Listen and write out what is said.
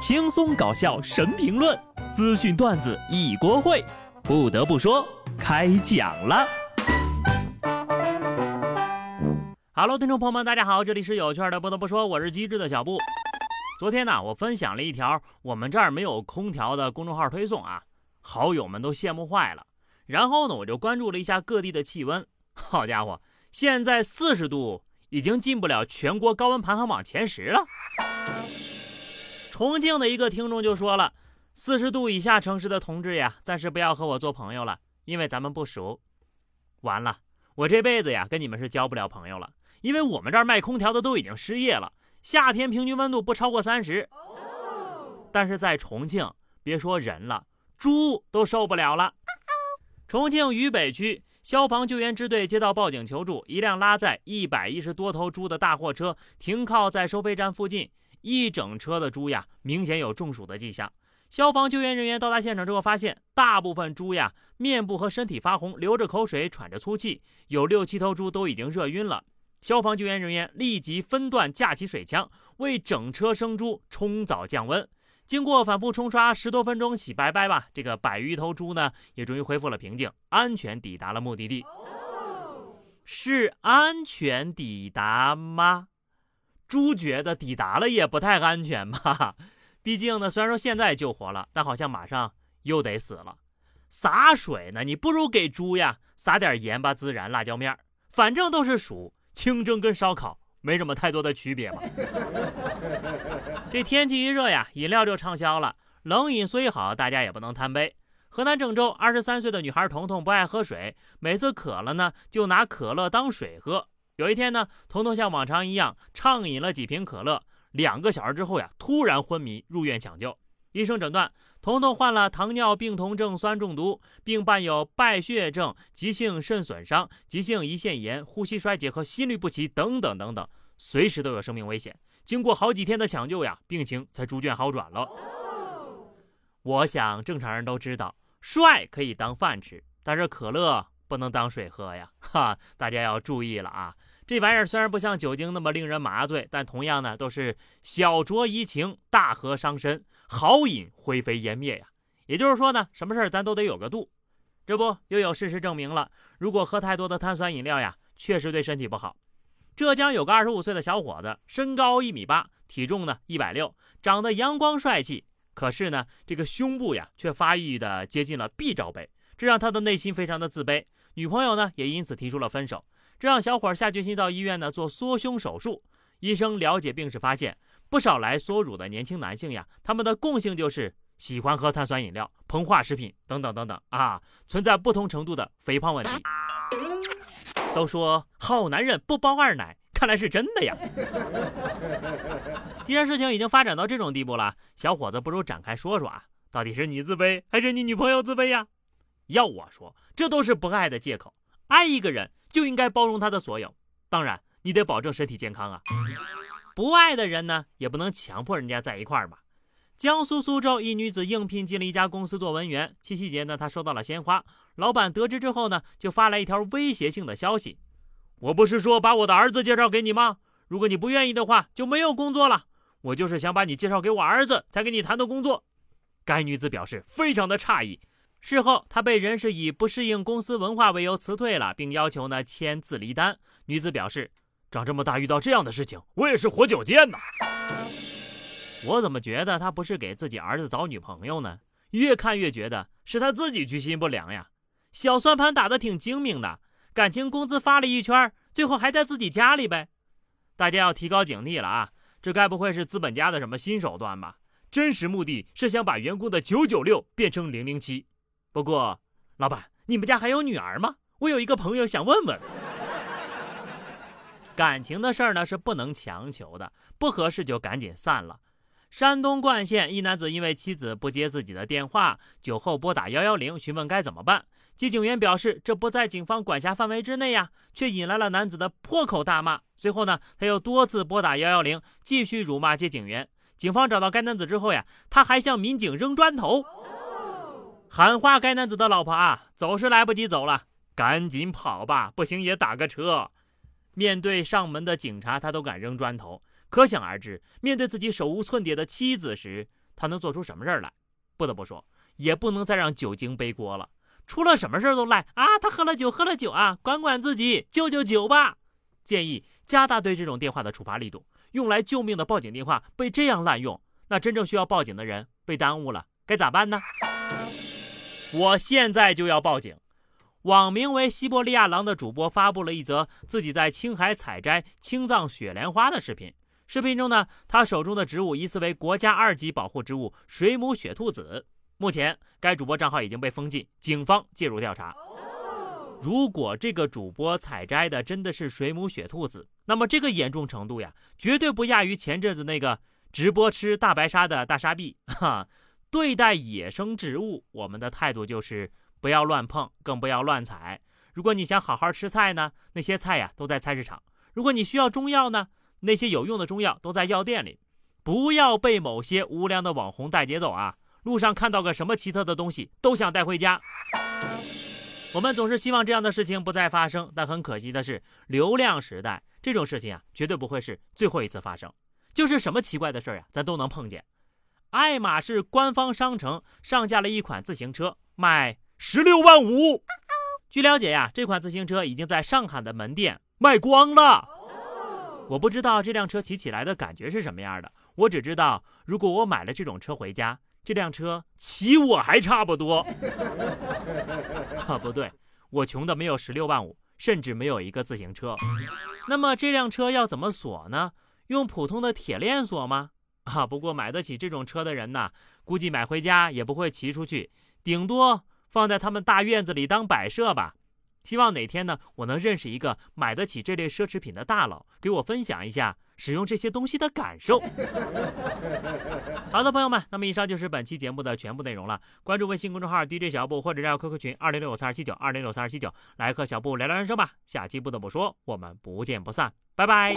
轻松搞笑神评论，资讯段子一锅烩。不得不说，开讲了。Hello，听众朋友们，大家好，这里是有趣的。不得不说，我是机智的小布。昨天呢，我分享了一条我们这儿没有空调的公众号推送啊，好友们都羡慕坏了。然后呢，我就关注了一下各地的气温，好家伙，现在四十度已经进不了全国高温排行榜前十了。重庆的一个听众就说了：“四十度以下城市的同志呀，暂时不要和我做朋友了，因为咱们不熟。”完了，我这辈子呀跟你们是交不了朋友了，因为我们这儿卖空调的都已经失业了，夏天平均温度不超过三十。但是在重庆，别说人了，猪都受不了了。重庆渝北区消防救援支队接到报警求助，一辆拉载一百一十多头猪的大货车停靠在收费站附近。一整车的猪呀，明显有中暑的迹象。消防救援人员到达现场之后，发现大部分猪呀，面部和身体发红，流着口水，喘着粗气，有六七头猪都已经热晕了。消防救援人员立即分段架起水枪，为整车生猪冲澡降温。经过反复冲刷十多分钟，洗白白吧，这个百余头猪呢，也终于恢复了平静，安全抵达了目的地。是安全抵达吗？猪觉得抵达了也不太安全吧，毕竟呢，虽然说现在救活了，但好像马上又得死了。洒水呢，你不如给猪呀撒点盐巴、孜然、辣椒面反正都是鼠，清蒸跟烧烤没什么太多的区别嘛。这天气一热呀，饮料就畅销了。冷饮虽好，大家也不能贪杯。河南郑州二十三岁的女孩彤彤不爱喝水，每次渴了呢，就拿可乐当水喝。有一天呢，彤彤像往常一样畅饮了几瓶可乐，两个小时之后呀，突然昏迷入院抢救。医生诊断，彤彤患了糖尿病酮症酸中毒，并伴有败血症、急性肾损伤、急性胰腺炎、呼吸衰竭和心律不齐等等等等，随时都有生命危险。经过好几天的抢救呀，病情才逐渐好转了。我想正常人都知道，帅可以当饭吃，但是可乐不能当水喝呀，哈，大家要注意了啊。这玩意儿虽然不像酒精那么令人麻醉，但同样呢都是小酌怡情，大喝伤身，好饮灰飞烟灭呀。也就是说呢，什么事儿咱都得有个度。这不又有事实证明了，如果喝太多的碳酸饮料呀，确实对身体不好。浙江有个二十五岁的小伙子，身高一米八，体重呢一百六，长得阳光帅气，可是呢这个胸部呀却发育的接近了 B 罩杯，这让他的内心非常的自卑。女朋友呢也因此提出了分手。这让小伙下决心到医院呢做缩胸手术。医生了解病史，发现不少来缩乳的年轻男性呀，他们的共性就是喜欢喝碳酸饮料、膨化食品等等等等啊，存在不同程度的肥胖问题。都说好男人不包二奶，看来是真的呀。既然事情已经发展到这种地步了，小伙子不如展开说说啊，到底是你自卑还是你女朋友自卑呀？要我说，这都是不爱的借口。爱一个人。就应该包容他的所有，当然你得保证身体健康啊。不爱的人呢，也不能强迫人家在一块儿吧。江苏苏州一女子应聘进了一家公司做文员，七夕节呢，她收到了鲜花。老板得知之后呢，就发来一条威胁性的消息：“我不是说把我的儿子介绍给你吗？如果你不愿意的话，就没有工作了。我就是想把你介绍给我儿子，才给你谈的工作。”该女子表示非常的诧异。事后，她被人事以不适应公司文化为由辞退了，并要求呢签字离单。女子表示：“长这么大遇到这样的事情，我也是活久见呐。”我怎么觉得他不是给自己儿子找女朋友呢？越看越觉得是他自己居心不良呀。小算盘打得挺精明的，感情工资发了一圈，最后还在自己家里呗。大家要提高警惕了啊！这该不会是资本家的什么新手段吧？真实目的是想把员工的九九六变成零零七。不过，老板，你们家还有女儿吗？我有一个朋友想问问。感情的事儿呢是不能强求的，不合适就赶紧散了。山东冠县一男子因为妻子不接自己的电话，酒后拨打幺幺零询问该怎么办。接警员表示这不在警方管辖范围之内呀，却引来了男子的破口大骂。随后呢，他又多次拨打幺幺零，继续辱骂接警员。警方找到该男子之后呀，他还向民警扔砖头。喊话该男子的老婆啊，走是来不及走了，赶紧跑吧，不行也打个车。面对上门的警察，他都敢扔砖头，可想而知，面对自己手无寸铁的妻子时，他能做出什么事儿来？不得不说，也不能再让酒精背锅了。出了什么事儿都赖啊！他喝了酒，喝了酒啊！管管自己，救救酒吧！建议加大对这种电话的处罚力度。用来救命的报警电话被这样滥用，那真正需要报警的人被耽误了，该咋办呢？我现在就要报警！网名为“西伯利亚狼”的主播发布了一则自己在青海采摘青藏雪莲花的视频。视频中呢，他手中的植物疑似为国家二级保护植物水母雪兔子。目前，该主播账号已经被封禁，警方介入调查。如果这个主播采摘的真的是水母雪兔子，那么这个严重程度呀，绝对不亚于前阵子那个直播吃大白鲨的大沙币。哈，对待野生植物，我们的态度就是不要乱碰，更不要乱采。如果你想好好吃菜呢，那些菜呀都在菜市场；如果你需要中药呢，那些有用的中药都在药店里。不要被某些无良的网红带节奏啊！路上看到个什么奇特的东西，都想带回家。我们总是希望这样的事情不再发生，但很可惜的是，流量时代这种事情啊，绝对不会是最后一次发生。就是什么奇怪的事儿呀，咱都能碰见。爱马仕官方商城上架了一款自行车，卖十六万五。据了解呀，这款自行车已经在上海的门店卖光了。我不知道这辆车骑起来的感觉是什么样的，我只知道，如果我买了这种车回家。这辆车骑我还差不多，啊不对，我穷的没有十六万五，甚至没有一个自行车。那么这辆车要怎么锁呢？用普通的铁链锁吗？啊，不过买得起这种车的人呢，估计买回家也不会骑出去，顶多放在他们大院子里当摆设吧。希望哪天呢，我能认识一个买得起这类奢侈品的大佬，给我分享一下。使用这些东西的感受。好的，朋友们，那么以上就是本期节目的全部内容了。关注微信公众号 DJ 小布或者加 QQ 群二零六五三二七九二零六三二七九，来和小布聊聊人生吧。下期不得不说，我们不见不散，拜拜。